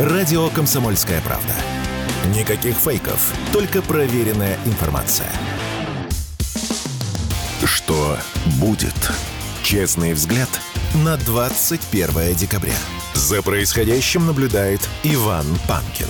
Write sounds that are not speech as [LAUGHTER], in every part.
Радио «Комсомольская правда». Никаких фейков, только проверенная информация. Что будет? Честный взгляд на 21 декабря. За происходящим наблюдает Иван Панкин.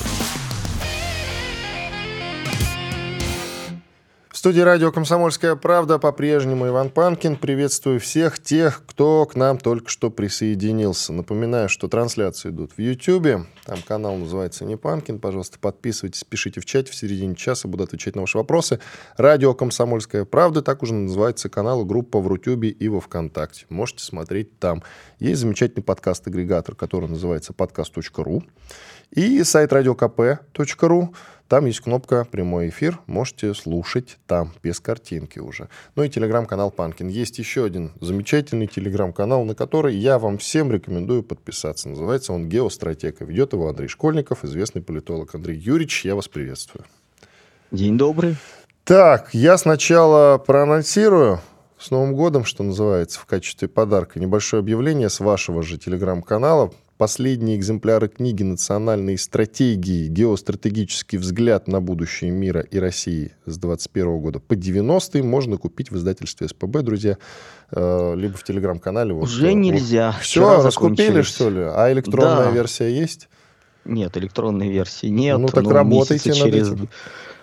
Студии радио «Комсомольская правда» по-прежнему Иван Панкин. Приветствую всех тех, кто к нам только что присоединился. Напоминаю, что трансляции идут в YouTube. Там канал называется «Не Панкин». Пожалуйста, подписывайтесь, пишите в чате. В середине часа буду отвечать на ваши вопросы. Радио «Комсомольская правда» так уже называется канал, группа в Рутюбе и во Вконтакте. Можете смотреть там. Есть замечательный подкаст-агрегатор, который называется подкаст.ру. И сайт радиокп.ру. Там есть кнопка «Прямой эфир». Можете слушать там, без картинки уже. Ну и телеграм-канал Панкин. Есть еще один замечательный телеграм-канал, на который я вам всем рекомендую подписаться. Называется он «Геостратега». Ведет его Андрей Школьников, известный политолог. Андрей Юрьевич, я вас приветствую. День добрый. Так, я сначала проанонсирую с Новым годом, что называется, в качестве подарка. Небольшое объявление с вашего же телеграм-канала последние экземпляры книги «Национальные стратегии. Геостратегический взгляд на будущее мира и России» с 21 года по 90 можно купить в издательстве СПБ, друзья, э, либо в телеграм-канале. Уже вот, нельзя. Вот. Все, раскупили, что ли? А электронная да. версия есть? Нет, электронной версии нет. Ну так работайте над через... этим.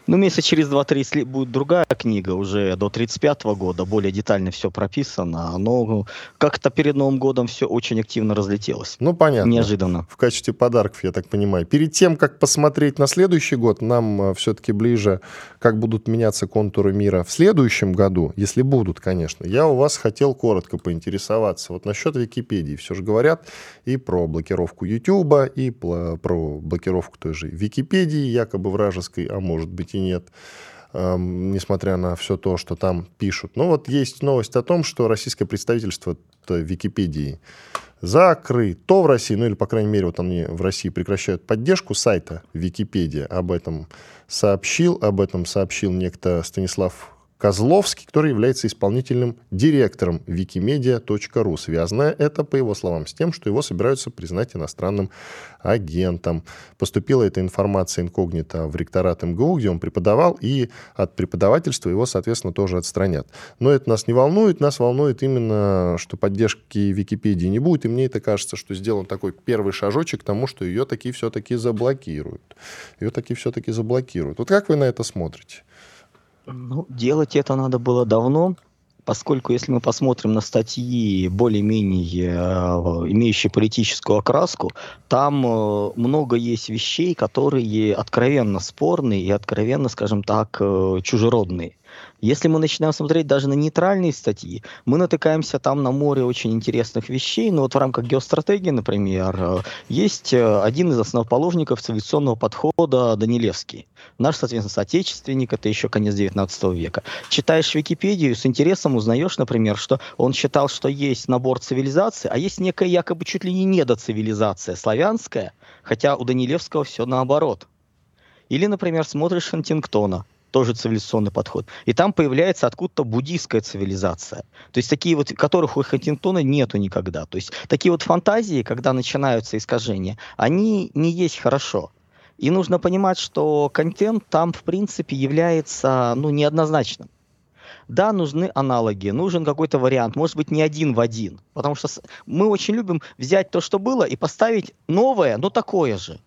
Ну, месяца через 2-3 будет другая книга, уже до 35 года, более детально все прописано. Но как-то перед Новым годом все очень активно разлетелось. Ну, понятно. Неожиданно. В качестве подарков, я так понимаю. Перед тем, как посмотреть на следующий год, нам э, все-таки ближе, как будут меняться контуры мира в следующем году, если будут, конечно. Я у вас хотел коротко поинтересоваться. Вот насчет Википедии. Все же говорят и про блокировку Ютуба, и про блокировку той же Википедии, якобы вражеской, а может быть и нет, несмотря на все то, что там пишут. Но вот есть новость о том, что российское представительство Википедии закрыто в России, ну или, по крайней мере, вот они в России прекращают поддержку сайта Википедия. Об этом сообщил, об этом сообщил некто Станислав Козловский, который является исполнительным директором wikimedia.ru. Связано это, по его словам, с тем, что его собираются признать иностранным агентом. Поступила эта информация инкогнито в ректорат МГУ, где он преподавал, и от преподавательства его, соответственно, тоже отстранят. Но это нас не волнует, нас волнует именно, что поддержки Википедии не будет, и мне это кажется, что сделан такой первый шажочек к тому, что ее таки все-таки заблокируют. Ее таки все-таки заблокируют. Вот как вы на это смотрите? Ну, делать это надо было давно, поскольку если мы посмотрим на статьи более-менее э, имеющие политическую окраску, там э, много есть вещей, которые откровенно спорные и откровенно, скажем так, э, чужеродные. Если мы начинаем смотреть даже на нейтральные статьи, мы натыкаемся там на море очень интересных вещей. Но вот в рамках геостратегии, например, есть э, один из основоположников цивилизационного подхода Данилевский. Наш, соответственно, соотечественник, это еще конец 19 века. Читаешь Википедию, с интересом узнаешь, например, что он считал, что есть набор цивилизаций, а есть некая якобы чуть ли не недоцивилизация славянская, хотя у Данилевского все наоборот. Или, например, смотришь Хантингтона – тоже цивилизационный подход. И там появляется откуда-то буддийская цивилизация. То есть такие вот, которых у Хантингтона нету никогда. То есть такие вот фантазии, когда начинаются искажения, они не есть хорошо. И нужно понимать, что контент там, в принципе, является ну, неоднозначным. Да, нужны аналоги, нужен какой-то вариант, может быть, не один в один. Потому что мы очень любим взять то, что было, и поставить новое, но такое же.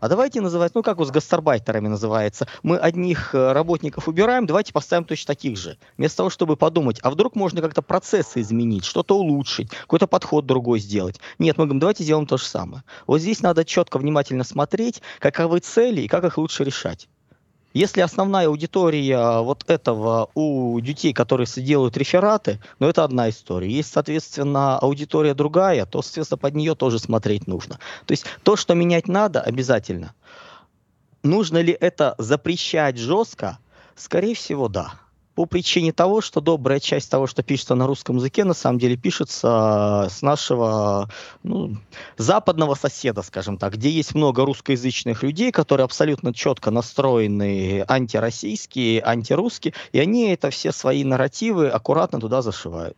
А давайте называть, ну как вот с гастарбайтерами называется, мы одних э, работников убираем, давайте поставим точно таких же. Вместо того, чтобы подумать, а вдруг можно как-то процессы изменить, что-то улучшить, какой-то подход другой сделать. Нет, мы говорим, давайте сделаем то же самое. Вот здесь надо четко, внимательно смотреть, каковы цели и как их лучше решать. Если основная аудитория вот этого у детей, которые делают рефераты, ну это одна история. Есть, соответственно, аудитория другая, то, соответственно, под нее тоже смотреть нужно. То есть то, что менять надо, обязательно. Нужно ли это запрещать жестко? Скорее всего, да по причине того, что добрая часть того, что пишется на русском языке, на самом деле пишется с нашего ну, западного соседа, скажем так, где есть много русскоязычных людей, которые абсолютно четко настроены антироссийские, антирусские, и они это все свои нарративы аккуратно туда зашивают.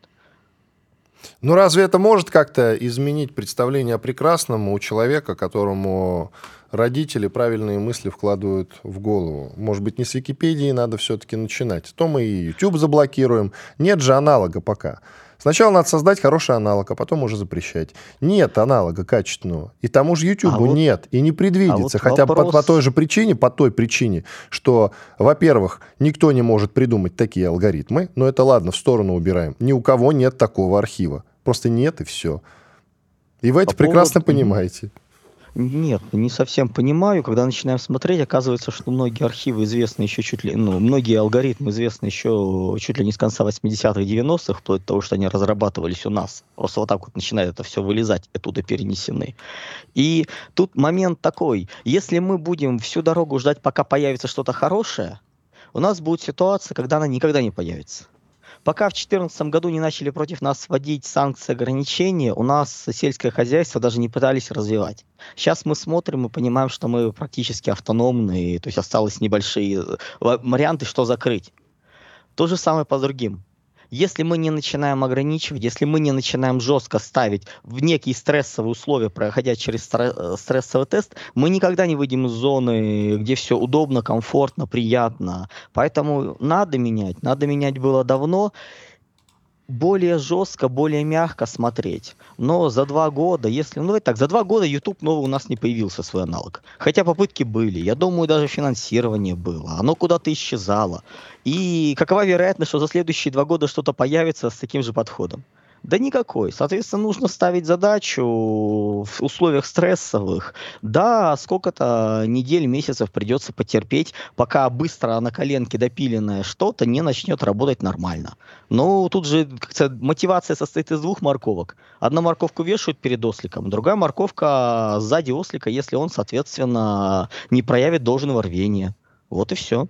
Ну разве это может как-то изменить представление о прекрасном у человека, которому родители правильные мысли вкладывают в голову. Может быть, не с Википедии надо все-таки начинать. То мы и YouTube заблокируем. Нет же аналога пока. Сначала надо создать хороший аналог, а потом уже запрещать. Нет аналога качественного. И тому же YouTube а вот, нет. И не предвидится. А вот хотя вопрос... по, по той же причине, по той причине, что, во-первых, никто не может придумать такие алгоритмы. Но это ладно, в сторону убираем. Ни у кого нет такого архива. Просто нет и все. И вы это по прекрасно поводу... понимаете. Нет, не совсем понимаю. Когда начинаем смотреть, оказывается, что многие архивы известны еще чуть ли, ну, многие алгоритмы известны еще чуть ли не с конца 80-х, 90-х, вплоть до того, что они разрабатывались у нас. Просто вот так вот начинает это все вылезать, оттуда перенесены. И тут момент такой. Если мы будем всю дорогу ждать, пока появится что-то хорошее, у нас будет ситуация, когда она никогда не появится. Пока в 2014 году не начали против нас вводить санкции, ограничения, у нас сельское хозяйство даже не пытались развивать. Сейчас мы смотрим и понимаем, что мы практически автономны, то есть осталось небольшие э, варианты, что закрыть. То же самое по другим. Если мы не начинаем ограничивать, если мы не начинаем жестко ставить в некие стрессовые условия, проходя через э, стрессовый тест, мы никогда не выйдем из зоны, где все удобно, комфортно, приятно. Поэтому надо менять. Надо менять было давно более жестко, более мягко смотреть. Но за два года, если... Ну, так, за два года YouTube новый у нас не появился свой аналог. Хотя попытки были. Я думаю, даже финансирование было. Оно куда-то исчезало. И какова вероятность, что за следующие два года что-то появится с таким же подходом? Да никакой. Соответственно, нужно ставить задачу в условиях стрессовых. Да, сколько-то недель, месяцев придется потерпеть, пока быстро на коленке допиленное что-то не начнет работать нормально. Но тут же мотивация состоит из двух морковок. Одна морковку вешают перед осликом, другая морковка сзади ослика, если он, соответственно, не проявит должного рвения. Вот и все.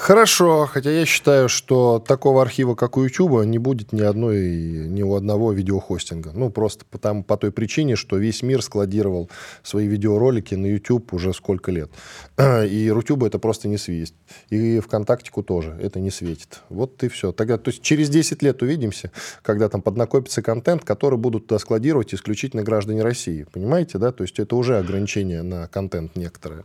Хорошо, хотя я считаю, что такого архива, как у YouTube, не будет ни одной, ни у одного видеохостинга. Ну, просто потому, по той причине, что весь мир складировал свои видеоролики на YouTube уже сколько лет. [CLEARS THROAT] И YouTube это просто не светит. И ВКонтактику тоже это не светит. Вот и все. Тогда, то есть через 10 лет увидимся, когда там поднакопится контент, который будут туда складировать исключительно граждане России. Понимаете, да? То есть это уже ограничение на контент некоторое.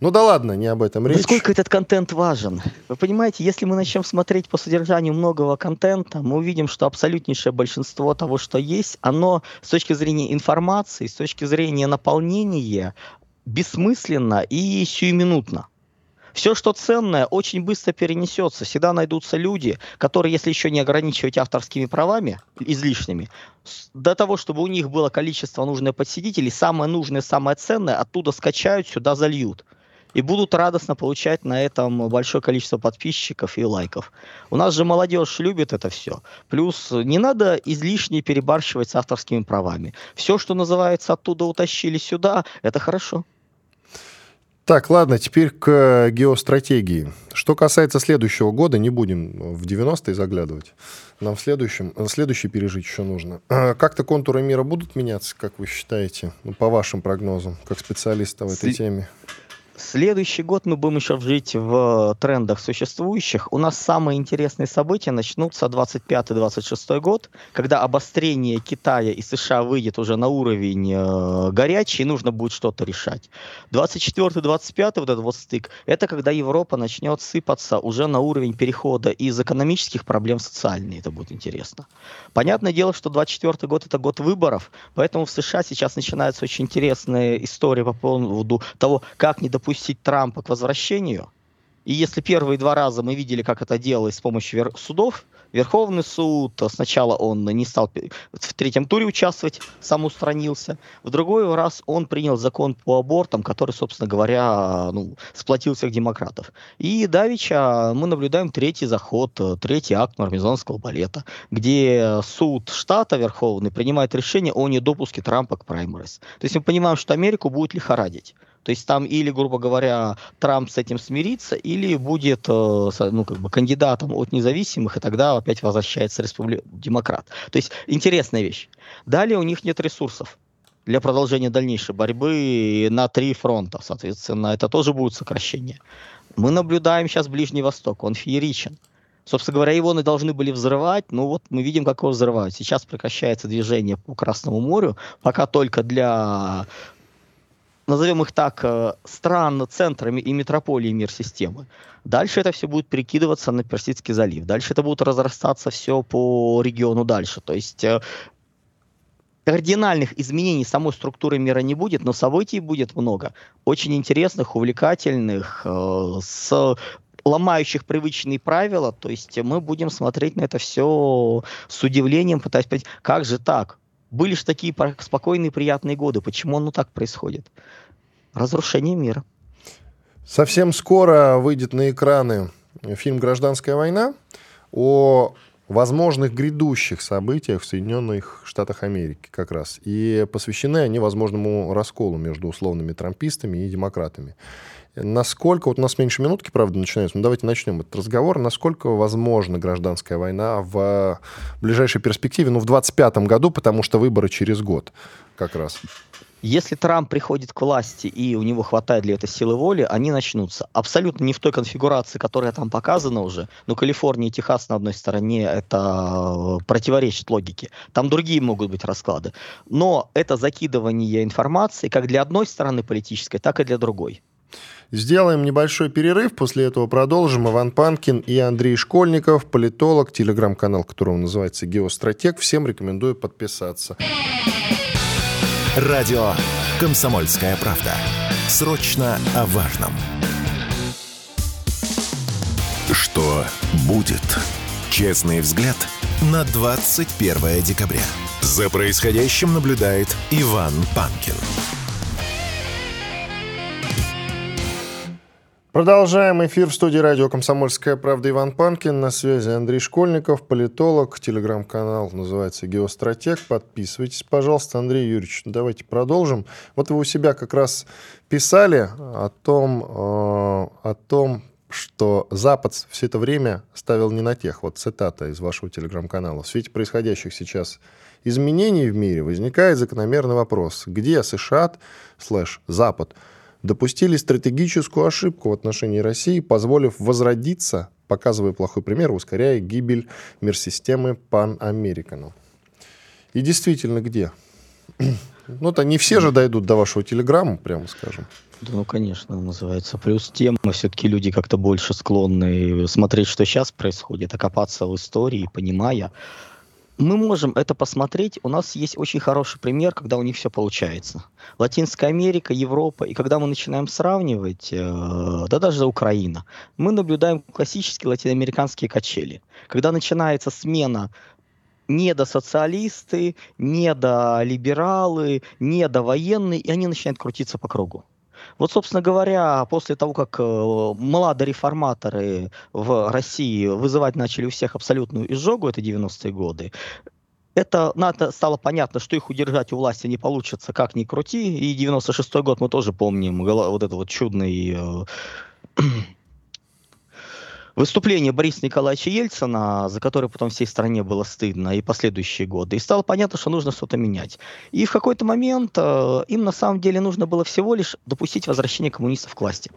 Ну да ладно, не об этом речь. Насколько этот контент важен? Вы понимаете, если мы начнем смотреть по содержанию многого контента, мы увидим, что абсолютнейшее большинство того, что есть, оно с точки зрения информации, с точки зрения наполнения бессмысленно и сиюминутно. Все, что ценное, очень быстро перенесется. Всегда найдутся люди, которые, если еще не ограничивать авторскими правами излишними, до того, чтобы у них было количество нужное подсидителей, самое нужное, самое ценное оттуда скачают, сюда зальют и будут радостно получать на этом большое количество подписчиков и лайков. У нас же молодежь любит это все. Плюс не надо излишне перебарщивать с авторскими правами. Все, что называется, оттуда утащили сюда, это хорошо. Так, ладно, теперь к геостратегии. Что касается следующего года, не будем в 90-е заглядывать. Нам в следующем, следующий пережить еще нужно. А как-то контуры мира будут меняться, как вы считаете, ну, по вашим прогнозам, как специалиста в этой С... теме? Следующий год мы будем еще жить в трендах существующих. У нас самые интересные события начнутся 25-26 год, когда обострение Китая и США выйдет уже на уровень э, горячий, и нужно будет что-то решать. 24-25 вот этот вот стык, это когда Европа начнет сыпаться уже на уровень перехода из экономических проблем в социальные. Это будет интересно. Понятное дело, что 24 год это год выборов, поэтому в США сейчас начинается очень интересная история по поводу того, как не допустить допустить Трампа к возвращению. И если первые два раза мы видели, как это делалось с помощью судов, Верховный суд, сначала он не стал в третьем туре участвовать, сам устранился. В другой раз он принял закон по абортам, который, собственно говоря, ну, сплотил всех демократов. И давеча мы наблюдаем третий заход, третий акт мармезонского балета, где суд штата Верховный принимает решение о недопуске Трампа к праймерис. То есть мы понимаем, что Америку будет лихорадить. То есть там или, грубо говоря, Трамп с этим смирится, или будет э, ну, как бы кандидатом от независимых, и тогда опять возвращается республи... демократ. То есть интересная вещь. Далее у них нет ресурсов для продолжения дальнейшей борьбы на три фронта. Соответственно, это тоже будет сокращение. Мы наблюдаем сейчас Ближний Восток, он фееричен. Собственно говоря, его должны были взрывать, но вот мы видим, как его взрывают. Сейчас прекращается движение по Красному морю, пока только для, назовем их так, э, стран, центрами и метрополии мир-системы. Дальше это все будет перекидываться на Персидский залив. Дальше это будет разрастаться все по региону дальше. То есть э, кардинальных изменений самой структуры мира не будет, но событий будет много. Очень интересных, увлекательных, э, с ломающих привычные правила, то есть мы будем смотреть на это все с удивлением, пытаясь понять, как же так? Были же такие спокойные, приятные годы, почему оно так происходит? Разрушение мира. Совсем скоро выйдет на экраны фильм «Гражданская война» о возможных грядущих событиях в Соединенных Штатах Америки как раз. И посвящены они возможному расколу между условными трампистами и демократами. Насколько, вот у нас меньше минутки, правда, начинается, но давайте начнем этот разговор. Насколько возможна гражданская война в ближайшей перспективе, ну, в 2025 году, потому что выборы через год как раз? Если Трамп приходит к власти и у него хватает для этого силы воли, они начнутся. Абсолютно не в той конфигурации, которая там показана уже. Но Калифорния и Техас на одной стороне это противоречит логике. Там другие могут быть расклады. Но это закидывание информации как для одной стороны политической, так и для другой. Сделаем небольшой перерыв, после этого продолжим. Иван Панкин и Андрей Школьников, политолог, телеграм-канал которого называется «Геостратег». Всем рекомендую подписаться. Радио «Комсомольская правда». Срочно о важном. Что будет? Честный взгляд на 21 декабря. За происходящим наблюдает Иван Панкин. Продолжаем эфир в студии радио «Комсомольская правда» Иван Панкин. На связи Андрей Школьников, политолог. Телеграм-канал называется «Геостратег». Подписывайтесь, пожалуйста. Андрей Юрьевич, давайте продолжим. Вот вы у себя как раз писали о том, э, о том что Запад все это время ставил не на тех. Вот цитата из вашего телеграм-канала. В свете происходящих сейчас изменений в мире возникает закономерный вопрос. Где США слэш Запад – допустили стратегическую ошибку в отношении России, позволив возродиться, показывая плохой пример, ускоряя гибель мир-системы Pan-American. И действительно, где? [CLEARS THROAT] Ну, то не все же дойдут до вашего телеграмма, прямо скажем. Да, ну, конечно, называется. Плюс тема, все-таки люди как-то больше склонны смотреть, что сейчас происходит, окопаться в истории, понимая, мы можем это посмотреть. У нас есть очень хороший пример, когда у них все получается. Латинская Америка, Европа. И когда мы начинаем сравнивать, э, да даже Украина, мы наблюдаем классические латиноамериканские качели. Когда начинается смена недосоциалисты, недолибералы, недовоенные, и они начинают крутиться по кругу. Вот, собственно говоря, после того, как э, молодые реформаторы в России вызывать начали у всех абсолютную изжогу, это 90-е годы, это надо, стало понятно, что их удержать у власти не получится, как ни крути. И 96-й год мы тоже помним, вот это вот чудный э, выступление Бориса Николаевича Ельцина, за которое потом всей стране было стыдно, и последующие годы. И стало понятно, что нужно что-то менять. И в какой-то момент э, им на самом деле нужно было всего лишь допустить возвращение коммунистов к власти.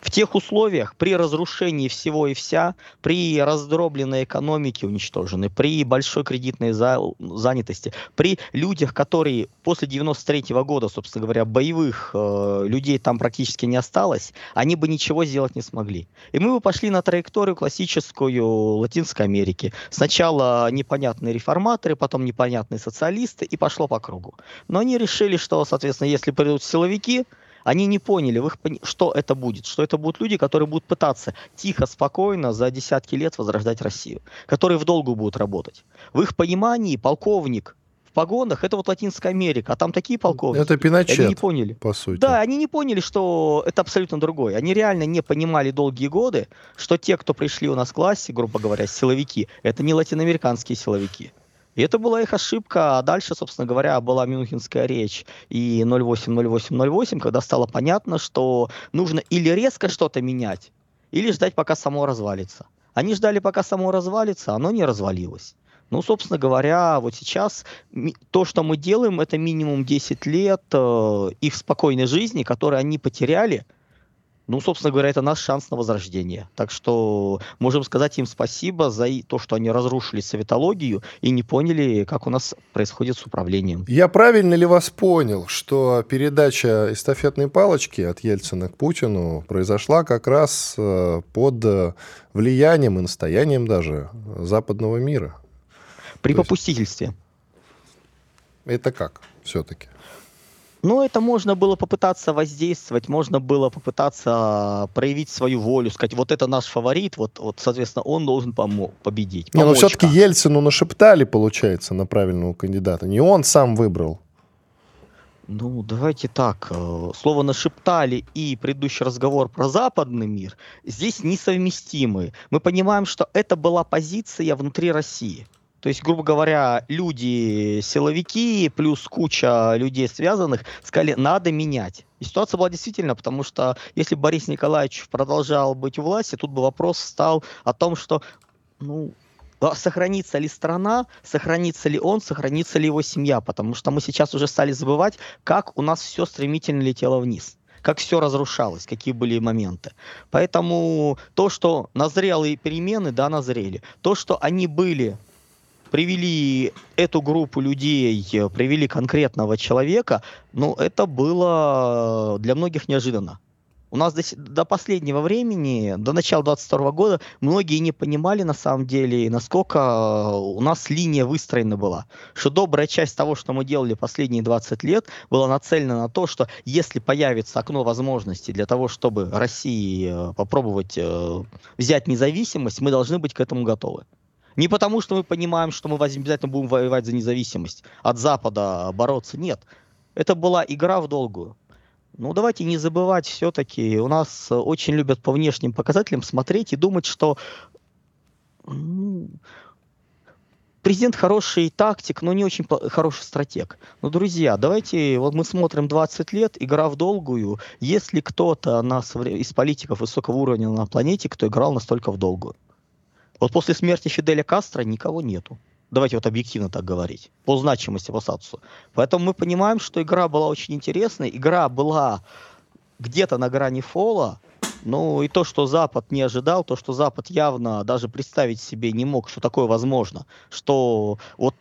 В тех условиях, при разрушении всего и вся, при раздробленной экономике уничтоженной, при большой кредитной за, занятости, при людях, которые после 93 -го года, собственно говоря, боевых э, людей там практически не осталось, они бы ничего сделать не смогли. И мы бы пошли на траекторию классическую Латинской Америки. Сначала непонятные реформаторы, потом непонятные социалисты, и пошло по кругу. Но они решили, что, соответственно, если придут силовики, они не поняли, их, что это будет, что это будут люди, которые будут пытаться тихо, спокойно за десятки лет возрождать Россию, которые в долгу будут работать. В их понимании полковник в погонах это вот Латинская Америка, а там такие полковники. Это Пиночет, они не поняли. по сути. Да, они не поняли, что это абсолютно другое. Они реально не понимали долгие годы, что те, кто пришли у нас в классе, грубо говоря, силовики, это не латиноамериканские силовики. И это была их ошибка. А дальше, собственно говоря, была Мюнхенская речь и 08-08-08, когда стало понятно, что нужно или резко что-то менять, или ждать, пока само развалится. Они ждали, пока само развалится, оно не развалилось. Ну, собственно говоря, вот сейчас то, что мы делаем, это минимум 10 лет э, их спокойной жизни, которые они потеряли ну, собственно говоря, это наш шанс на возрождение. Так что можем сказать им спасибо за то, что они разрушили советологию и не поняли, как у нас происходит с управлением. Я правильно ли вас понял, что передача эстафетной палочки от Ельцина к Путину произошла как раз э, под влиянием и настоянием даже западного мира? При то попустительстве. Это как все-таки? Ну, это можно было попытаться воздействовать, можно было попытаться проявить свою волю, сказать, вот это наш фаворит, вот, вот соответственно, он должен помо- победить. Не, но все-таки Ельцину нашептали, получается, на правильного кандидата. Не он сам выбрал. Ну, давайте так. Э, слово «нашептали» и предыдущий разговор про западный мир здесь несовместимы. Мы понимаем, что это была позиция внутри России. То есть, грубо говоря, люди, силовики, плюс куча людей связанных, сказали, надо менять. И ситуация была действительно, потому что если Борис Николаевич продолжал быть у власти, тут бы вопрос стал о том, что, ну, а сохранится ли страна, сохранится ли он, сохранится ли его семья, потому что мы сейчас уже стали забывать, как у нас все стремительно летело вниз как все разрушалось, какие были моменты. Поэтому то, что назрелые перемены, да, назрели. То, что они были привели эту группу людей, э, привели конкретного человека, ну, это было для многих неожиданно. У нас до, до последнего времени, до начала 22 года, многие не понимали на самом деле, насколько э, у нас линия выстроена была. Что добрая часть того, что мы делали последние 20 лет, была нацелена на то, что если появится окно возможностей для того, чтобы России э, попробовать взять независимость, мы должны быть к этому готовы. Не потому, что мы понимаем, что мы обязательно будем воевать за независимость, от Запада бороться. Нет. Это была игра в долгую. Ну, давайте не забывать все-таки, у нас очень любят по внешним показателям смотреть и думать, что президент хороший тактик, но не очень хороший стратег. Но, друзья, давайте, вот мы смотрим 20 лет, игра в долгую. Если кто-то из политиков высокого уровня на планете, кто играл настолько в долгую. Вот после смерти Фиделя Кастро никого нету. Давайте вот объективно так говорить. По значимости, по статусу. Поэтому мы понимаем, что игра была очень интересной. Игра была где-то на грани фола. Ну и то, что Запад не ожидал, то, что Запад явно даже представить себе не мог, что такое возможно. Что вот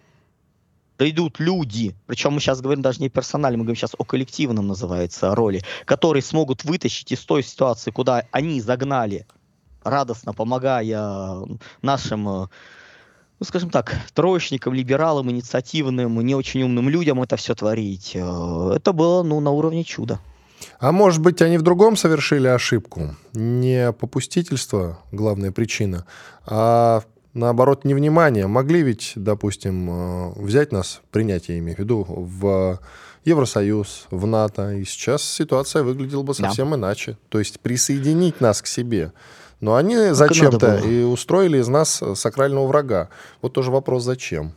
придут люди, причем мы сейчас говорим даже не персонально, мы говорим сейчас о коллективном называется роли, которые смогут вытащить из той ситуации, куда они загнали радостно помогая нашим э, ну, скажем так, троечникам, либералам, инициативным, не очень умным людям это все творить. Э, это было, ну, на уровне чуда. А может быть, они в другом совершили ошибку? Не попустительство главная причина, а наоборот невнимание. Могли ведь, допустим, э, взять нас, принять, я имею в виду, в Евросоюз, в НАТО, и сейчас ситуация выглядела бы совсем да. иначе. То есть присоединить нас к себе – но они зачем-то и устроили из нас сакрального врага. Вот тоже вопрос, зачем?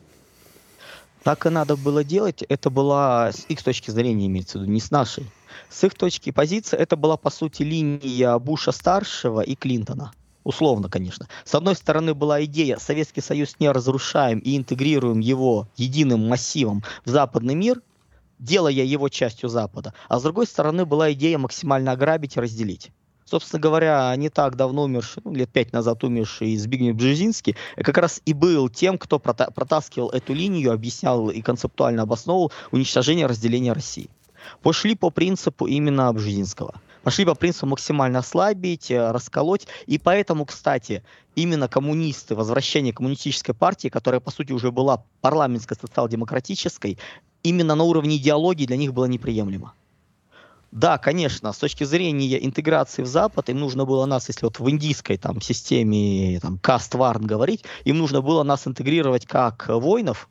Так и надо было делать. Это была с их точки зрения, имеется в виду, не с нашей. С их точки позиции это была, по сути, линия Буша-старшего и Клинтона. Условно, конечно. С одной стороны была идея Советский Союз не разрушаем и интегрируем его единым массивом в западный мир, делая его частью Запада. А с другой стороны была идея максимально ограбить и разделить. Собственно говоря, не так давно умерший, ну, лет пять назад умерший Збигнев Бжезинский, как раз и был тем, кто протаскивал эту линию, объяснял и концептуально обосновывал уничтожение разделения России. Пошли по принципу именно Бжезинского. Пошли по принципу максимально ослабить, э, расколоть. И поэтому, кстати, именно коммунисты, возвращение коммунистической партии, которая, по сути, уже была парламентской социал-демократической, именно на уровне идеологии для них было неприемлемо. Да, конечно, с точки зрения интеграции в Запад, им нужно было нас, если вот в индийской там системе там каст-варн говорить, им нужно было нас интегрировать как воинов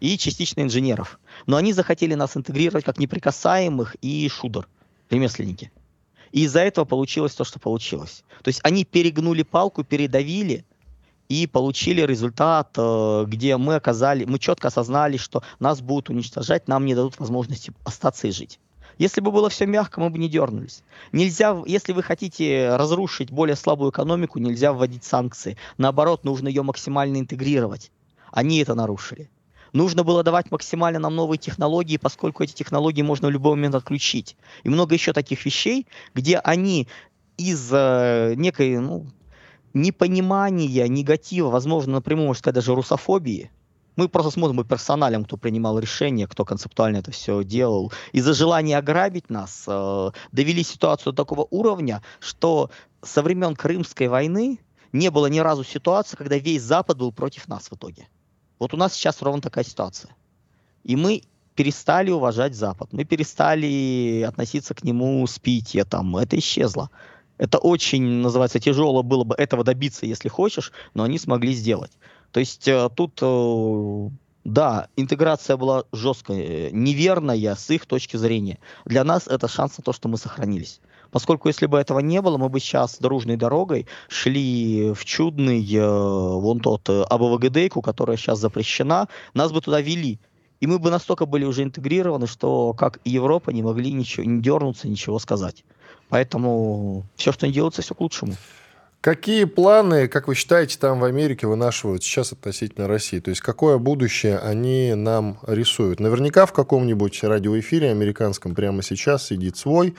и частично инженеров. Но они захотели нас интегрировать как неприкасаемых и шудер, ремесленники. И из-за этого получилось то, что получилось. То есть они перегнули палку, передавили, и получили результат, э, где мы оказали, мы четко осознали, что нас будут уничтожать, нам не дадут возможности остаться и жить. Если бы было все мягко, мы бы не дернулись. Нельзя, если вы хотите разрушить более слабую экономику, нельзя вводить санкции. Наоборот, нужно ее максимально интегрировать. Они это нарушили. Нужно было давать максимально нам новые технологии, поскольку эти технологии можно в любой момент отключить. И много еще таких вещей, где они из э, некой, ну, непонимания, негатива, возможно, напрямую, можно сказать, даже русофобии, мы просто смотрим по персоналям, кто принимал решения, кто концептуально это все делал. Из-за желания ограбить нас э, довели ситуацию до такого уровня, что со времен Крымской войны не было ни разу ситуации, когда весь Запад был против нас в итоге. Вот у нас сейчас ровно такая ситуация. И мы перестали уважать Запад, мы перестали относиться к нему с питьем, это исчезло. Это очень, называется, тяжело было бы этого добиться, если хочешь, но они смогли сделать. То есть э, тут, э, да, интеграция была жесткая, неверная с их точки зрения. Для нас это шанс на то, что мы сохранились. Поскольку если бы этого не было, мы бы сейчас дружной дорогой шли в чудный, э, вон тот, э, АБВГДейку, которая сейчас запрещена, нас бы туда вели. И мы бы настолько были уже интегрированы, что как и Европа не могли ничего, не дернуться, ничего сказать. Поэтому все, что не делается, все к лучшему. Какие планы, как вы считаете, там в Америке вынашивают сейчас относительно России? То есть какое будущее они нам рисуют? Наверняка в каком-нибудь радиоэфире американском прямо сейчас сидит свой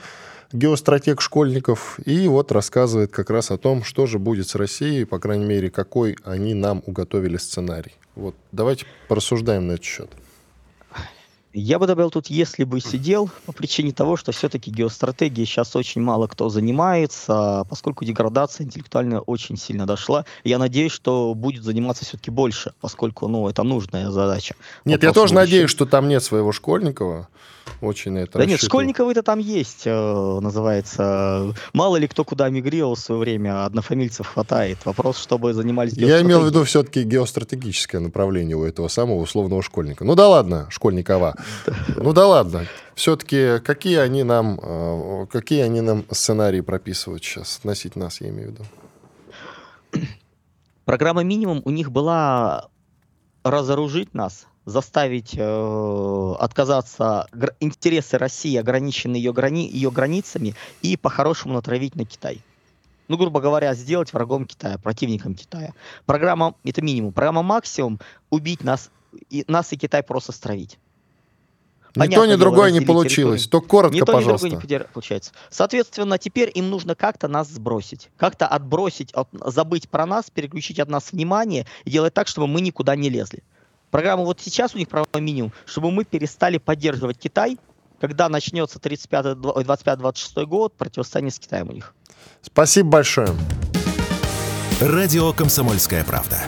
геостратег школьников и вот рассказывает как раз о том, что же будет с Россией, по крайней мере, какой они нам уготовили сценарий. Вот давайте порассуждаем на этот счет. Я бы добавил тут, если бы сидел, по причине того, что все-таки геостратегией сейчас очень мало кто занимается, поскольку деградация интеллектуальная очень сильно дошла. Я надеюсь, что будет заниматься все-таки больше, поскольку, ну, это нужная задача. Нет, Вопрос я тоже надеюсь, что там нет своего Школьникова. Очень это Да нет, Школьниковы-то там есть, э, называется. Мало ли кто куда мигрировал в свое время, однофамильцев хватает. Вопрос, чтобы занимались Я имел в виду все-таки геостратегическое направление у этого самого условного школьника. Ну да ладно, школьникова. Ну да ладно. Все-таки какие они нам, э, какие они нам сценарии прописывают сейчас, относить нас, я имею в виду? Программа «Минимум» у них была разоружить нас, заставить э, отказаться интересы России, ограничены ее, грани, ее границами, и по-хорошему натравить на Китай. Ну, грубо говоря, сделать врагом Китая, противником Китая. Программа, это минимум. Программа максимум – убить нас, и, нас и Китай просто стравить. Ни то, ни другое не получилось. Только коротко, ни то, пожалуйста. Ни другое не получается. Соответственно, теперь им нужно как-то нас сбросить. Как-то отбросить, от, забыть про нас, переключить от нас внимание и делать так, чтобы мы никуда не лезли. Программа вот сейчас у них программа минимум, чтобы мы перестали поддерживать Китай, когда начнется 25-26 год, противостояние с Китаем у них. Спасибо большое. Радио «Комсомольская правда».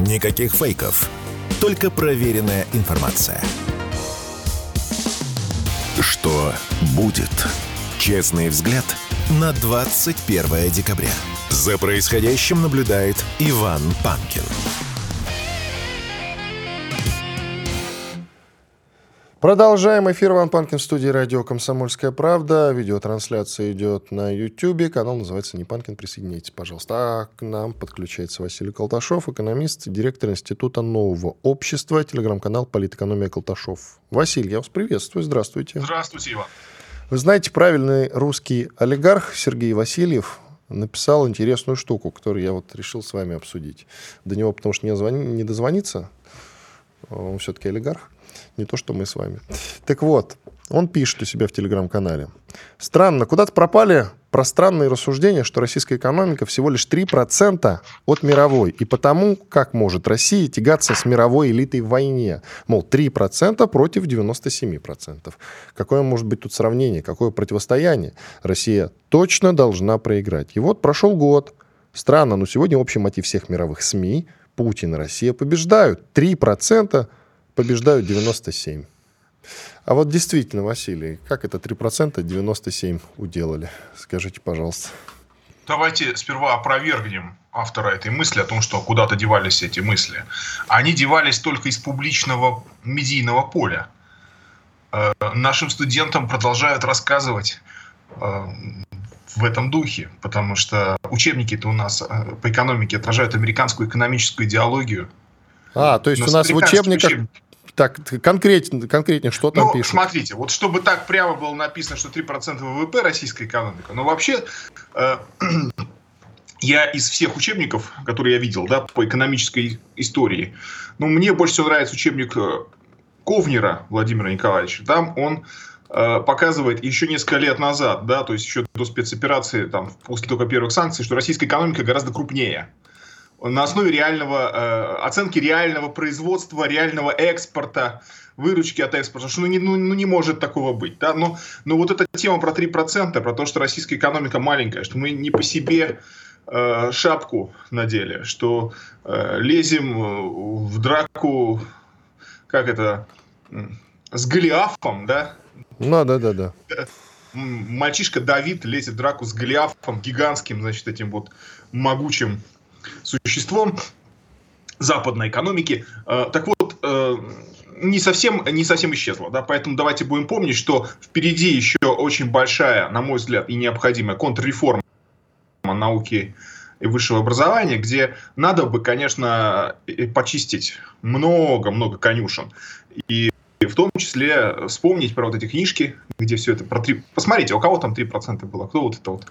Никаких фейков, только проверенная информация. Что будет? Честный взгляд на 21 декабря. За происходящим наблюдает Иван Панкин. Продолжаем эфир Ван Панкин в студии радио «Комсомольская правда». Видеотрансляция идет на YouTube. Канал называется «Не Панкин». Присоединяйтесь, пожалуйста. А к нам подключается Василий Колташов, экономист, директор Института нового общества, телеграм-канал «Политэкономия Колташов». Василий, я вас приветствую. Здравствуйте. Здравствуйте, Иван. Вы знаете, правильный русский олигарх Сергей Васильев написал интересную штуку, которую я вот решил с вами обсудить. До него, потому что не, звони, не дозвониться, он все-таки олигарх. Не то, что мы с вами. Так вот, он пишет у себя в телеграм-канале. Странно, куда-то пропали пространные рассуждения, что российская экономика всего лишь 3% от мировой. И потому, как может Россия тягаться с мировой элитой в войне? Мол, 3% против 97%. Какое может быть тут сравнение? Какое противостояние? Россия точно должна проиграть. И вот прошел год. Странно, но сегодня общий мотив всех мировых СМИ Путин и Россия побеждают. 3% побеждают 97. А вот действительно, Василий, как это 3% 97 уделали? Скажите, пожалуйста. Давайте сперва опровергнем автора этой мысли о том, что куда-то девались эти мысли. Они девались только из публичного медийного поля. Э, нашим студентам продолжают рассказывать э, в этом духе, потому что учебники-то у нас э, по экономике отражают американскую экономическую идеологию, а, то есть у нас в учебниках... Учебник. Так, конкретнее, конкретнее, что там ну, пишут? смотрите, вот чтобы так прямо было написано, что 3% ВВП российская экономика, но вообще э, [CLEARS THROAT] я из всех учебников, которые я видел, да, по экономической истории, ну, мне больше всего нравится учебник э, Ковнера Владимира Николаевича. Там он показывает еще несколько лет назад, да, то есть еще до спецоперации, там, после только первых санкций, что российская экономика гораздо крупнее на основе реального, э, оценки реального производства, реального экспорта, выручки от экспорта, что ну не, ну, ну не может такого быть. Да? Но, но вот эта тема про 3%, про то, что российская экономика маленькая, что мы не по себе э, шапку надели, что э, лезем э, в драку, как это, с Голиафом, да? Ну, да, да, да. Мальчишка Давид лезет в драку с Голиафом, гигантским, значит, этим вот могучим существом западной экономики. Э, так вот, э, не совсем, не совсем исчезла, да, поэтому давайте будем помнить, что впереди еще очень большая, на мой взгляд, и необходимая контрреформа науки и высшего образования, где надо бы, конечно, почистить много-много конюшен. И в том числе вспомнить про вот эти книжки, где все это про три... Посмотрите, у кого там 3% было, кто вот это вот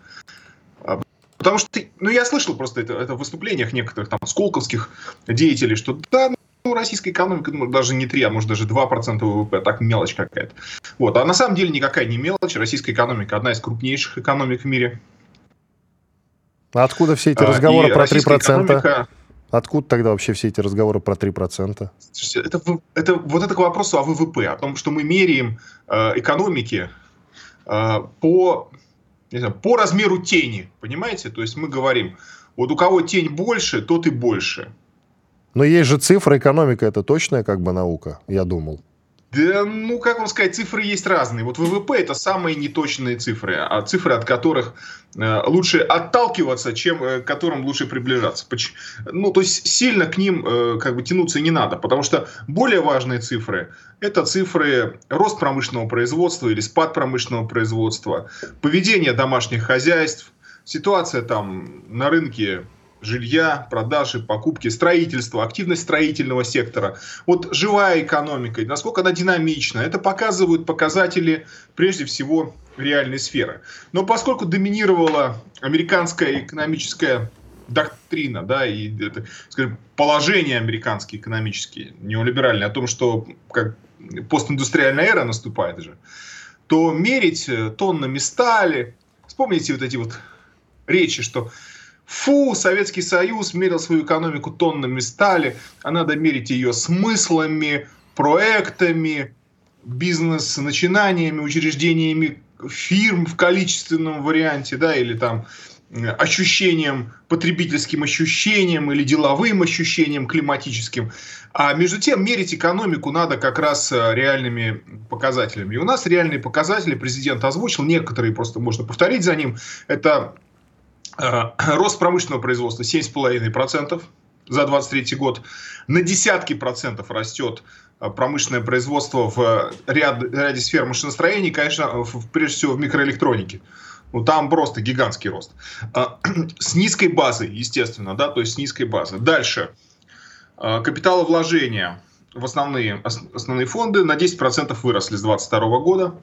Потому что, ну, я слышал просто это, это в выступлениях некоторых там сколковских деятелей, что да, ну, российская экономика, ну, даже не 3, а может даже 2% ВВП, так мелочь какая-то. Вот. А на самом деле никакая не мелочь. Российская экономика одна из крупнейших экономик в мире. А откуда все эти а, разговоры а, про 3%? Экономика... Откуда тогда вообще все эти разговоры про 3%? Это, это, вот это к вопросу о ВВП, о том, что мы меряем э, экономики э, по не знаю, по размеру тени, понимаете? То есть мы говорим, вот у кого тень больше, тот и больше. Но есть же цифра, экономика это точная как бы наука, я думал. Да, ну, как вам сказать, цифры есть разные. Вот ВВП это самые неточные цифры, а цифры, от которых э, лучше отталкиваться, чем э, к которым лучше приближаться. Ну, то есть сильно к ним э, как бы тянуться не надо, потому что более важные цифры это цифры рост промышленного производства или спад промышленного производства, поведение домашних хозяйств, ситуация там на рынке жилья, продажи, покупки, строительства, активность строительного сектора. Вот живая экономика, насколько она динамична, это показывают показатели прежде всего реальной сферы. Но поскольку доминировала американская экономическая доктрина, да, и это, скажем, положение американские экономические, неолиберальные, о том, что как постиндустриальная эра наступает же, то мерить тоннами стали, вспомните вот эти вот речи, что Фу, Советский Союз мерил свою экономику тоннами стали, а надо мерить ее смыслами, проектами, бизнес-начинаниями, учреждениями фирм в количественном варианте, да, или там ощущением, потребительским ощущением или деловым ощущением климатическим. А между тем мерить экономику надо как раз э, реальными показателями. И у нас реальные показатели президент озвучил, некоторые просто можно повторить за ним. Это Э, рост промышленного производства 7,5% за 2023 год. На десятки процентов растет э, промышленное производство в ряд, ряде сфер машиностроения, конечно, в, прежде всего в микроэлектронике. Ну, там просто гигантский рост. Э, [CLEARS THROAT] с низкой базой, естественно, да, то есть с низкой базы. Дальше. Капиталовложения в основные, основные фонды на 10% выросли с 2022 года.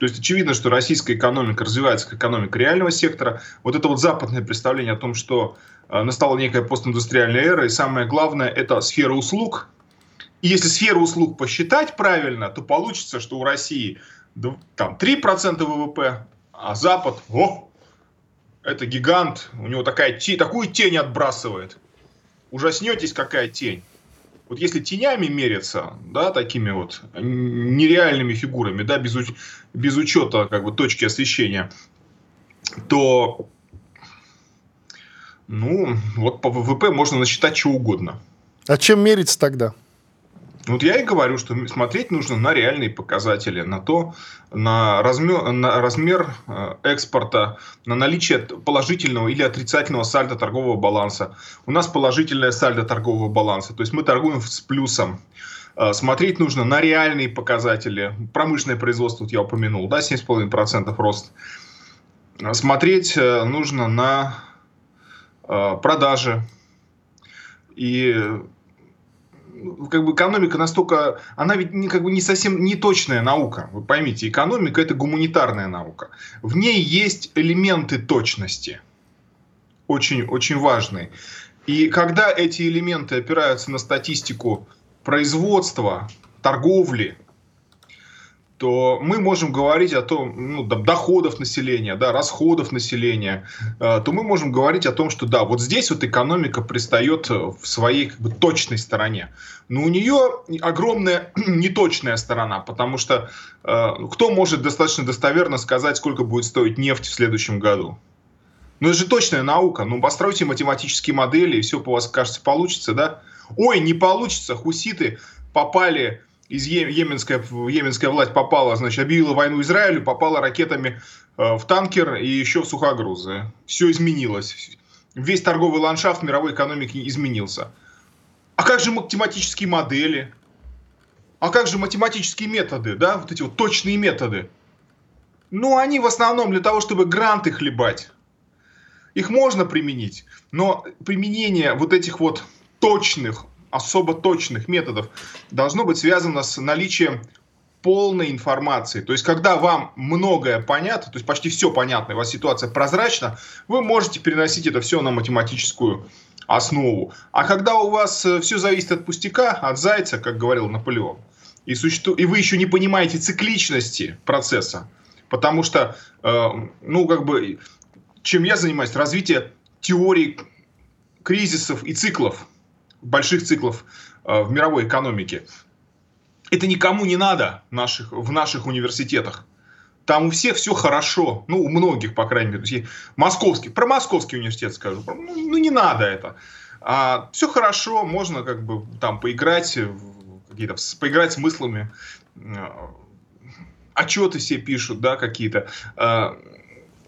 То есть очевидно, что российская экономика развивается как экономика реального сектора. Вот это вот западное представление о том, что э, настала некая постиндустриальная эра, и самое главное, это сфера услуг. И если сферу услуг посчитать правильно, то получится, что у России там 3% ВВП, а Запад, о, это гигант, у него такая, такую тень отбрасывает. Ужаснетесь, какая тень вот если тенями мерятся, да, такими вот нереальными фигурами, да, без, без учета как бы точки освещения, то, ну, вот по ВВП можно насчитать что угодно. А чем мериться тогда? Вот я и говорю, что смотреть нужно на реальные показатели, на то, на размер, на размер э, экспорта, на наличие положительного или отрицательного сальда торгового баланса. У нас положительное сальдо торгового баланса, то есть мы торгуем с плюсом. Э, смотреть нужно на реальные показатели. Промышленное производство, вот я упомянул, да, 7,5% рост. Смотреть э, нужно на продажи. И как бы экономика настолько, она ведь не, как бы не совсем не точная наука. Вы поймите, экономика это гуманитарная наука. В ней есть элементы точности, очень, очень важные. И когда эти элементы опираются на статистику производства, торговли, то мы можем говорить о том, ну, доходов населения, да, расходов населения, э, то мы можем говорить о том, что да, вот здесь вот экономика пристает в своей как бы, точной стороне. Но у нее огромная [CLEARS THROAT] неточная сторона, потому что э, кто может достаточно достоверно сказать, сколько будет стоить нефть в следующем году? Ну, это же точная наука. Ну, постройте математические модели, и все по вас, кажется, получится, да? Ой, не получится, хуситы попали из Йеменская, Йеменская власть попала, значит, объявила войну Израилю, попала ракетами э, в танкер и еще в сухогрузы. Все изменилось. Весь торговый ландшафт мировой экономики изменился. А как же математические модели? А как же математические методы, да, вот эти вот точные методы? Ну, они в основном для того, чтобы гранты хлебать. Их можно применить, но применение вот этих вот точных, особо точных методов должно быть связано с наличием полной информации. То есть, когда вам многое понятно, то есть почти все понятно, у вас ситуация прозрачна, вы можете переносить это все на математическую основу. А когда у вас э, все зависит от пустяка, от зайца, как говорил Наполеон, и, существу... и вы еще не понимаете цикличности процесса, потому что, э, ну, как бы, чем я занимаюсь, развитие теории кризисов и циклов больших циклов э, в мировой экономике. Это никому не надо наших, в наших университетах. Там у всех все хорошо, ну, у многих, по крайней мере. То московский, про московский университет скажу, ну, ну не надо это. А, все хорошо, можно как бы там поиграть, какие-то, поиграть смыслами, отчеты себе пишут, да, какие-то. А,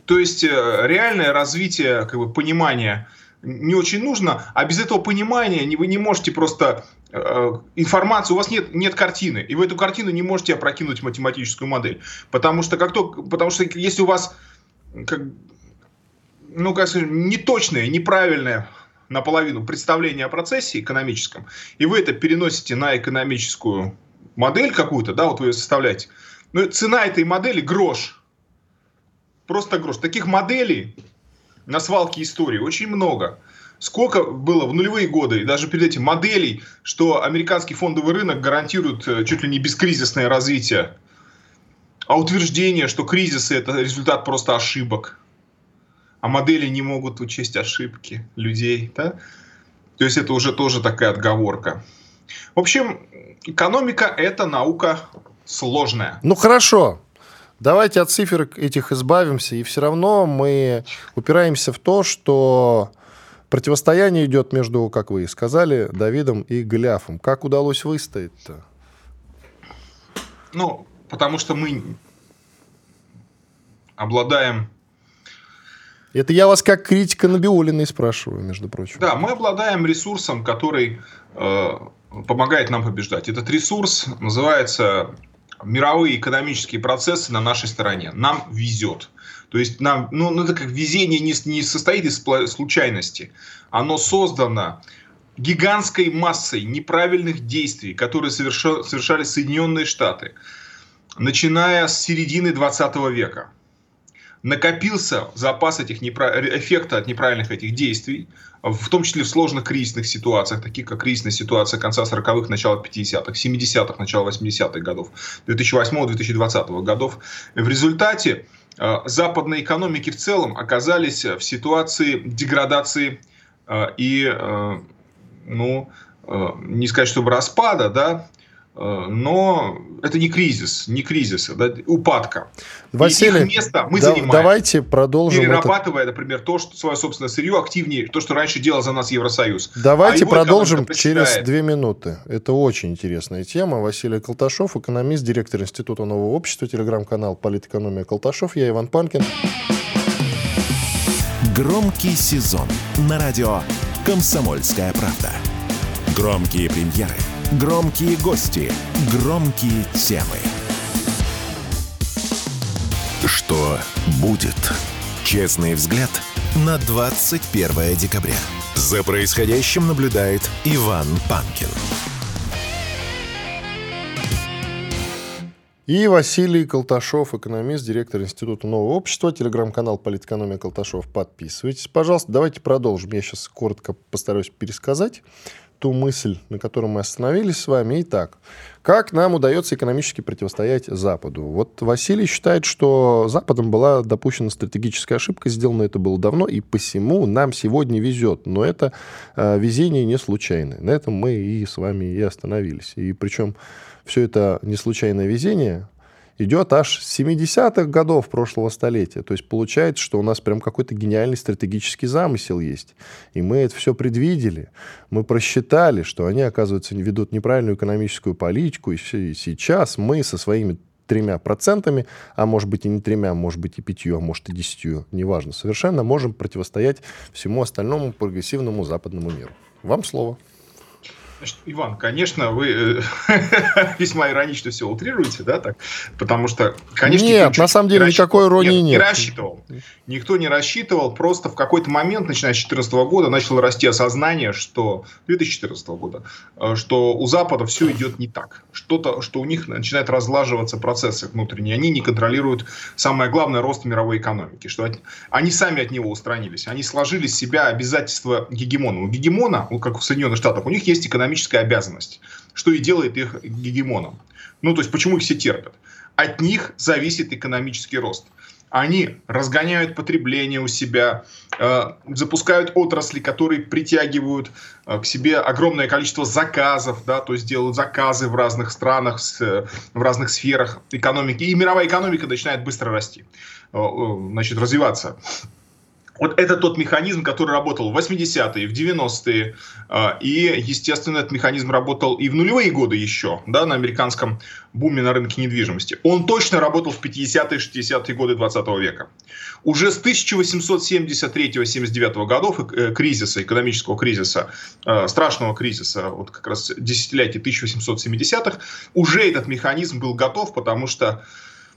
то есть, э, реальное развитие, как бы, понимания не очень нужно, а без этого понимания вы не можете просто э, информацию, у вас нет, нет картины, и вы эту картину не можете опрокинуть математическую модель. Потому что, как только, потому что если у вас как, ну, как сказать, неточное, неправильное наполовину представление о процессе экономическом, и вы это переносите на экономическую модель какую-то, да, вот вы ее составляете, но цена этой модели грош. Просто грош. Таких моделей на свалке истории очень много. Сколько было в нулевые годы и даже перед этим моделей, что американский фондовый рынок гарантирует э, чуть ли не бескризисное развитие, а утверждение, что кризисы это результат просто ошибок, а модели не могут учесть ошибки людей, да? То есть это уже тоже такая отговорка. В общем, экономика это наука сложная. Ну хорошо, Давайте от цифр этих избавимся, и все равно мы упираемся в то, что противостояние идет между, как вы и сказали, Давидом и Голиафом. Как удалось выстоять-то? Ну, потому что мы обладаем... Это я вас как критика Набиулиной спрашиваю, между прочим. Да, мы обладаем ресурсом, который э, помогает нам побеждать. Этот ресурс называется мировые экономические процессы на нашей стороне. Нам везет. То есть нам, ну, ну это как везение не, не состоит из случайности. Оно создано гигантской массой неправильных действий, которые совершали, Соединенные Штаты, начиная с середины 20 века. Накопился запас этих непра... эффекта от неправильных этих действий, в том числе в сложных кризисных ситуациях, таких как кризисная ситуация конца 40-х, начала 50-х, 70-х, начала 80-х годов, 2008-2020 годов. В результате э, западные экономики в целом оказались в ситуации деградации э, и, э, ну, не сказать, чтобы распада, да, Э, но это не кризис, не кризис, да, упадка. Василий, и их место мы да, занимаем. Давайте продолжим. Перерабатывая, это... например, то, что свое собственное сырье активнее, то, что раньше делал за нас Евросоюз. Давайте а продолжим через две минуты. Это очень интересная тема. Василий Колташов, экономист, директор Института нового общества, телеграм-канал Политэкономия Колташов. Я Иван Панкин. Громкий сезон на радио «Комсомольская правда». Громкие премьеры – Громкие гости, громкие темы. Что будет? Честный взгляд на 21 декабря. За происходящим наблюдает Иван Панкин. И Василий Колташов, экономист, директор Института нового общества, телеграм-канал «Политэкономия Колташов». Подписывайтесь, пожалуйста. Давайте продолжим. Я сейчас коротко постараюсь пересказать ту мысль, на которой мы остановились с вами. Итак, как нам удается экономически противостоять Западу? Вот Василий считает, что Западом была допущена стратегическая ошибка, сделано это было давно, и посему нам сегодня везет. Но это э, везение не случайное. На этом мы и с вами и остановились. И причем все это не случайное везение идет аж с 70-х годов прошлого столетия. То есть получается, что у нас прям какой-то гениальный стратегический замысел есть. И мы это все предвидели. Мы просчитали, что они, оказывается, ведут неправильную экономическую политику. И сейчас мы со своими тремя процентами, а может быть и не тремя, может быть и пятью, а может и десятью, неважно, совершенно можем противостоять всему остальному прогрессивному западному миру. Вам слово. Иван, конечно, вы э, [LAUGHS] весьма иронично все утрируете, да, так, потому что, конечно, нет, на самом деле никакой иронии нет, нет. Не рассчитывал, никто не рассчитывал, просто в какой-то момент, начиная с 2014 года, начало расти осознание, что 2014 года, э, что у Запада все идет не так, что-то, что у них начинает разлаживаться процессы внутренние, они не контролируют самое главное рост мировой экономики, что они сами от него устранились, они сложили с себя обязательства гегемона. У гегемона, как в Соединенных Штатах, у них есть экономическая экономическая обязанность, что и делает их гегемоном. Ну, то есть, почему их все терпят? От них зависит экономический рост. Они разгоняют потребление у себя, э, запускают отрасли, которые притягивают э, к себе огромное количество заказов, да, то есть делают заказы в разных странах, с, э, в разных сферах экономики. И мировая экономика начинает быстро расти, э, э значит, развиваться. Вот это тот механизм, который работал в 80-е, в 90-е, а, и, естественно, этот механизм работал и в нулевые годы еще, да, на американском буме на рынке недвижимости. Он точно работал в 50-е, 60-е годы 20 века. Уже с 1873-79 годов э, кризиса, экономического кризиса, э, страшного кризиса, вот как раз десятилетия 1870-х, уже этот механизм был готов, потому что,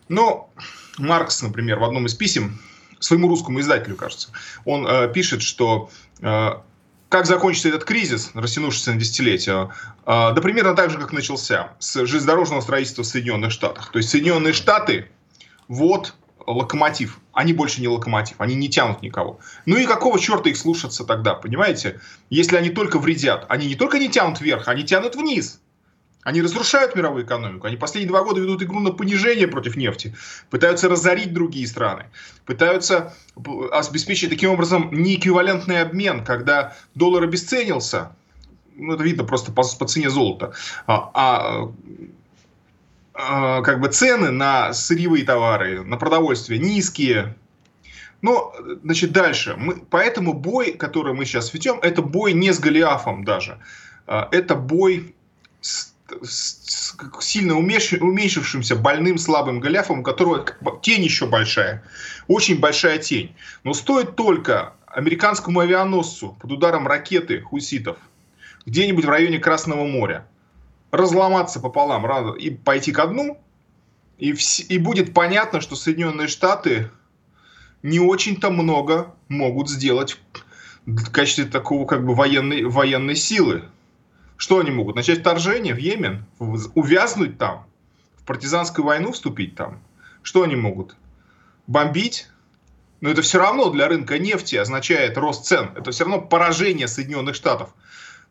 ну, Маркс, например, в одном из писем своему русскому издателю, кажется. Он э, пишет, что э, как закончится этот кризис, растянувшийся на десятилетия, э, да примерно так же, как начался, с железнодорожного строительства в Соединенных Штатах. То есть Соединенные Штаты, вот локомотив. Они больше не локомотив, они не тянут никого. Ну и какого черта их слушаться тогда, понимаете? Если они только вредят, они не только не тянут вверх, они тянут вниз. Они разрушают мировую экономику. Они последние два года ведут игру на понижение против нефти. Пытаются разорить другие страны. Пытаются обеспечить таким образом неэквивалентный обмен, когда доллар обесценился. Ну, это видно просто по, по цене золота. А, а, а как бы цены на сырьевые товары, на продовольствие низкие. Но, значит, дальше. Мы, поэтому бой, который мы сейчас ведем, это бой не с Голиафом даже. А, это бой с сильно уменьшившимся больным слабым Голиафом, у которого тень еще большая, очень большая тень. Но стоит только американскому авианосцу под ударом ракеты хуситов где-нибудь в районе Красного моря разломаться пополам и пойти ко дну, и, вс- и будет понятно, что Соединенные Штаты не очень-то много могут сделать в качестве такого как бы военной, военной силы. Что они могут? Начать вторжение в Йемен? Увязнуть там? В партизанскую войну вступить там? Что они могут? Бомбить? Но это все равно для рынка нефти означает рост цен. Это все равно поражение Соединенных Штатов.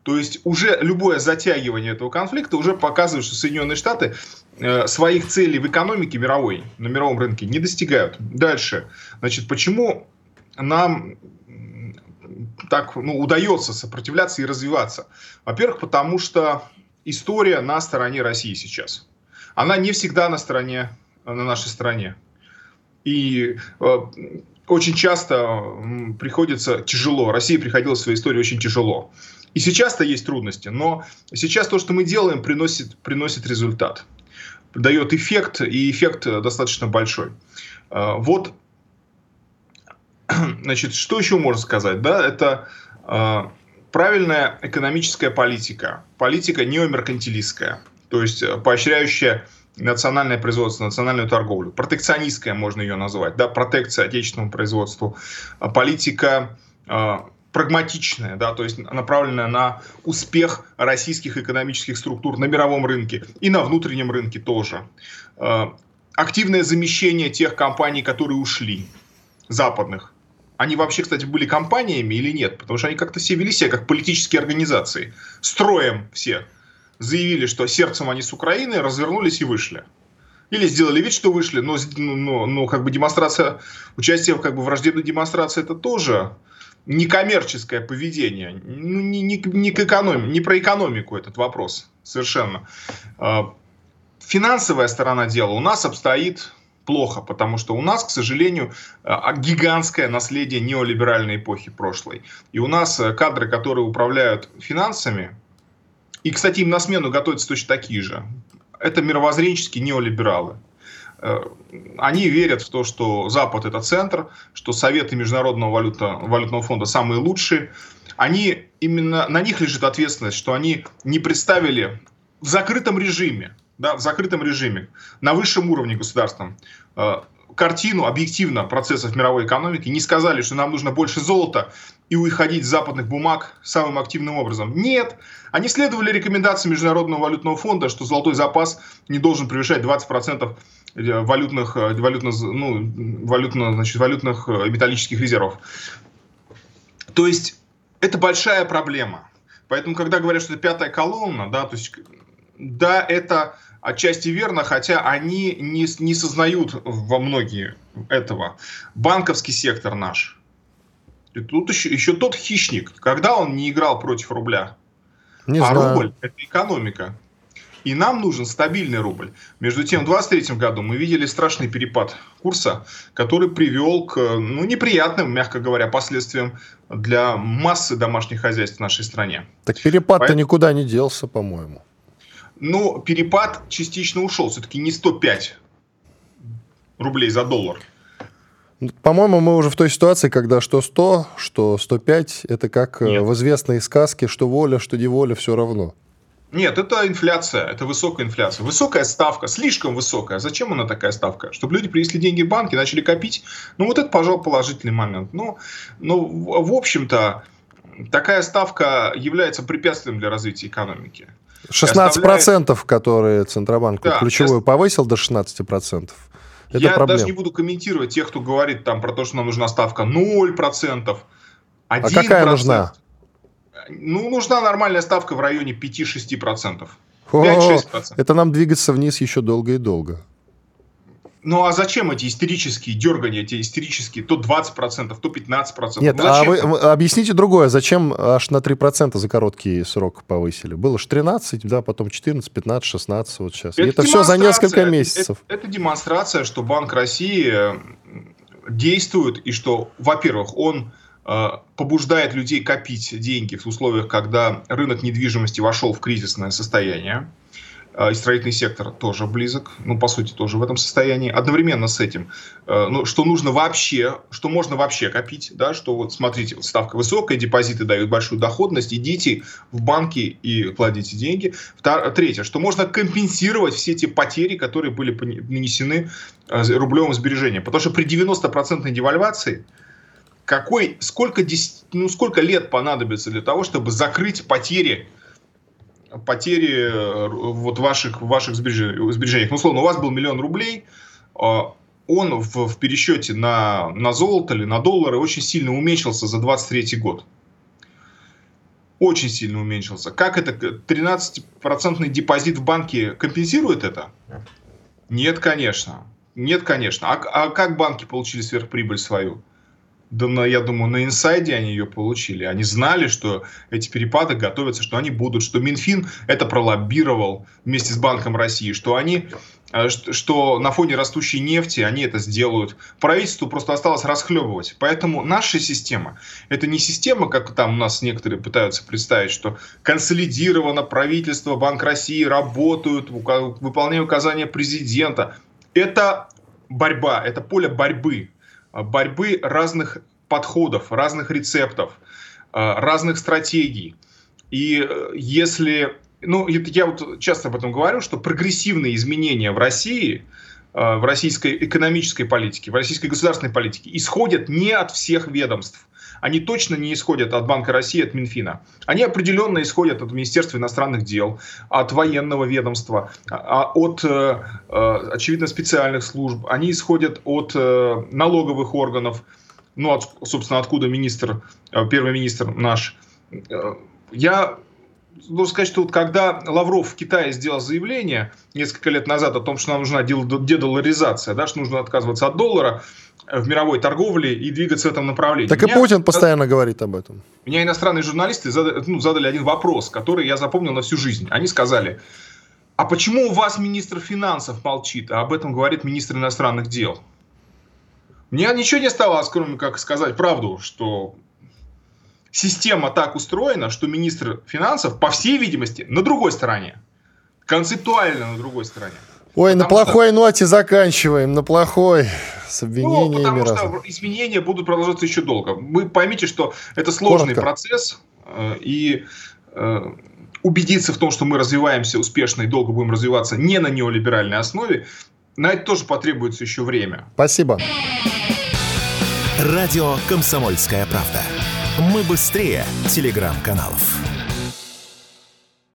То есть уже любое затягивание этого конфликта уже показывает, что Соединенные Штаты э, своих целей в экономике мировой, на мировом рынке не достигают. Дальше. Значит, почему нам так ну, удается сопротивляться и развиваться? Во-первых, потому что история на стороне России сейчас. Она не всегда на стороне, на нашей стороне. И э, очень часто приходится тяжело. России приходилось в своей истории очень тяжело. И сейчас-то есть трудности, но сейчас то, что мы делаем, приносит, приносит результат. Дает эффект, и эффект достаточно большой. Э, вот [CLEARS THROAT] Значит, что еще можно сказать? Да, это э, правильная экономическая политика, политика неомеркантилистская, то есть э, поощряющая национальное производство, национальную торговлю. Протекционистская можно ее назвать, да, протекция отечественному производству. А политика э, прагматичная, да, то есть направленная на успех российских экономических структур на мировом рынке и на внутреннем рынке тоже. Э, активное замещение тех компаний, которые ушли, западных они вообще, кстати, были компаниями или нет, потому что они как-то все вели себя как политические организации. Строем все. Заявили, что сердцем они с Украины, развернулись и вышли. Или сделали вид, что вышли, но, но, но как бы демонстрация, участие как бы в враждебной демонстрации это тоже некоммерческое поведение. Ну, не, не, не, к экономи, не про экономику этот вопрос совершенно. А, финансовая сторона дела у нас обстоит плохо, потому что у нас, к сожалению, а, гигантское наследие неолиберальной эпохи прошлой. И у нас э, кадры, которые управляют финансами, и, кстати, им на смену готовятся точно такие же, это мировоззренческие неолибералы. Э, они верят в то, что Запад это центр, что Советы Международного валюта, валютного фонда самые лучшие. Они, именно на них лежит ответственность, что они не представили в закрытом режиме, да, в закрытом режиме, на высшем уровне государственном, э, картину объективно процессов мировой экономики, не сказали, что нам нужно больше золота и уходить с западных бумаг самым активным образом. Нет, они следовали рекомендациям Международного валютного фонда, что золотой запас не должен превышать 20% э, валютных, э, валютно, ну, валютно, значит, валютных металлических резервов. То есть это большая проблема. Поэтому, когда говорят, что это пятая колонна, да, то есть, да, это отчасти верно, хотя они не, не сознают во многие этого. Банковский сектор наш. И тут еще, еще тот хищник, когда он не играл против рубля. Не а знаю. рубль – это экономика. И нам нужен стабильный рубль. Между тем, в 2023 году мы видели страшный перепад курса, который привел к ну, неприятным, мягко говоря, последствиям для массы домашних хозяйств в нашей стране. Так перепад-то Поэтому... никуда не делся, по-моему. Ну, перепад частично ушел. Все-таки не 105 рублей за доллар. По-моему, мы уже в той ситуации, когда что 100, что 105, это как э, Нет. в известной сказке, что воля, что неволя, все равно. Нет, это инфляция, это высокая инфляция. Высокая ставка, слишком высокая. Зачем она такая ставка? Чтобы люди принесли деньги в банки, начали копить. Ну, вот это, пожалуй, положительный момент. Ну, ну в общем-то, такая ставка является препятствием для развития экономики. 16%, оставляет... которые Центробанк да, ключевую я... повысил до 16%. Это я проблема. даже не буду комментировать тех, кто говорит там про то, что нам нужна ставка 0%, 1%. А какая нужна? Ну, нужна нормальная ставка в районе 5-6%. 5-6%. Это нам двигаться вниз еще долго и долго. Ну а зачем эти истерические дергания, эти истерические, то 20%, то 15%? Нет, ну, а вы объясните другое, зачем аж на 3% за короткий срок повысили? Было же 13, да, потом 14, 15, 16, вот сейчас. Это, это все за несколько месяцев. Это, это демонстрация, что Банк России действует, и что, во-первых, он э, побуждает людей копить деньги в условиях, когда рынок недвижимости вошел в кризисное состояние. А, и строительный сектор тоже близок, ну, по сути, тоже в этом состоянии. Одновременно с этим, э, ну, что нужно вообще, что можно вообще копить, да, что вот, смотрите, вот ставка высокая, депозиты дают большую доходность, идите в банки и кладите деньги. Втор... Третье, что можно компенсировать все те потери, которые были нанесены э, рублевым сбережением. Потому что при 90% девальвации какой, сколько, ну, сколько лет понадобится для того, чтобы закрыть потери потери э, вот ваших, ваших сбережениях. Ну, условно, у вас был миллион рублей, а, он в, в пересчете на, на золото или на доллары очень сильно уменьшился за 23 год. Очень сильно уменьшился. Как это 13% депозит в банке компенсирует это? Нет, конечно. Нет, конечно. А, а как банки получили сверхприбыль свою? Да, на, я думаю, на инсайде они ее получили. Они знали, что эти перепады готовятся, что они будут, что Минфин это пролоббировал вместе с Банком России, что они э, что на фоне растущей нефти они это сделают. Правительству просто осталось расхлебывать. Поэтому наша система – это не система, как там у нас некоторые пытаются представить, что консолидировано правительство, Банк России работают, выполняют указания президента. Это борьба, это поле борьбы борьбы разных подходов, разных рецептов, э, разных стратегий. И э, если, ну, я вот часто об этом говорю, что прогрессивные изменения в России, э, в российской экономической политике, в российской государственной политике исходят не от всех ведомств, они точно не исходят от Банка России, от Минфина. Они определенно исходят от Министерства иностранных дел, от военного ведомства, а, а от, э, э, очевидно, специальных служб. Они исходят от э, налоговых органов. ну, от, собственно, откуда министр, э, первый министр наш, э, я должен сказать, что вот когда Лавров в Китае сделал заявление несколько лет назад о том, что нам нужна дедоларизация, да, что нужно отказываться от доллара в мировой торговле и двигаться в этом направлении. Так меня, и Путин постоянно говорит об этом. Меня иностранные журналисты задали, ну, задали один вопрос, который я запомнил на всю жизнь. Они сказали, а почему у вас министр финансов молчит, а об этом говорит министр иностранных дел? Мне ничего не осталось, кроме как сказать правду, что система так устроена, что министр финансов, по всей видимости, на другой стороне. Концептуально на другой стороне. Ой, потому на плохой что... ноте заканчиваем, на плохой, с обвинениями. Ну, потому что изменения будут продолжаться еще долго. Вы поймите, что это сложный Коротко. процесс, э, и э, убедиться в том, что мы развиваемся успешно и долго будем развиваться не на неолиберальной основе, на это тоже потребуется еще время. Спасибо. Радио «Комсомольская правда». Мы быстрее телеграм-каналов.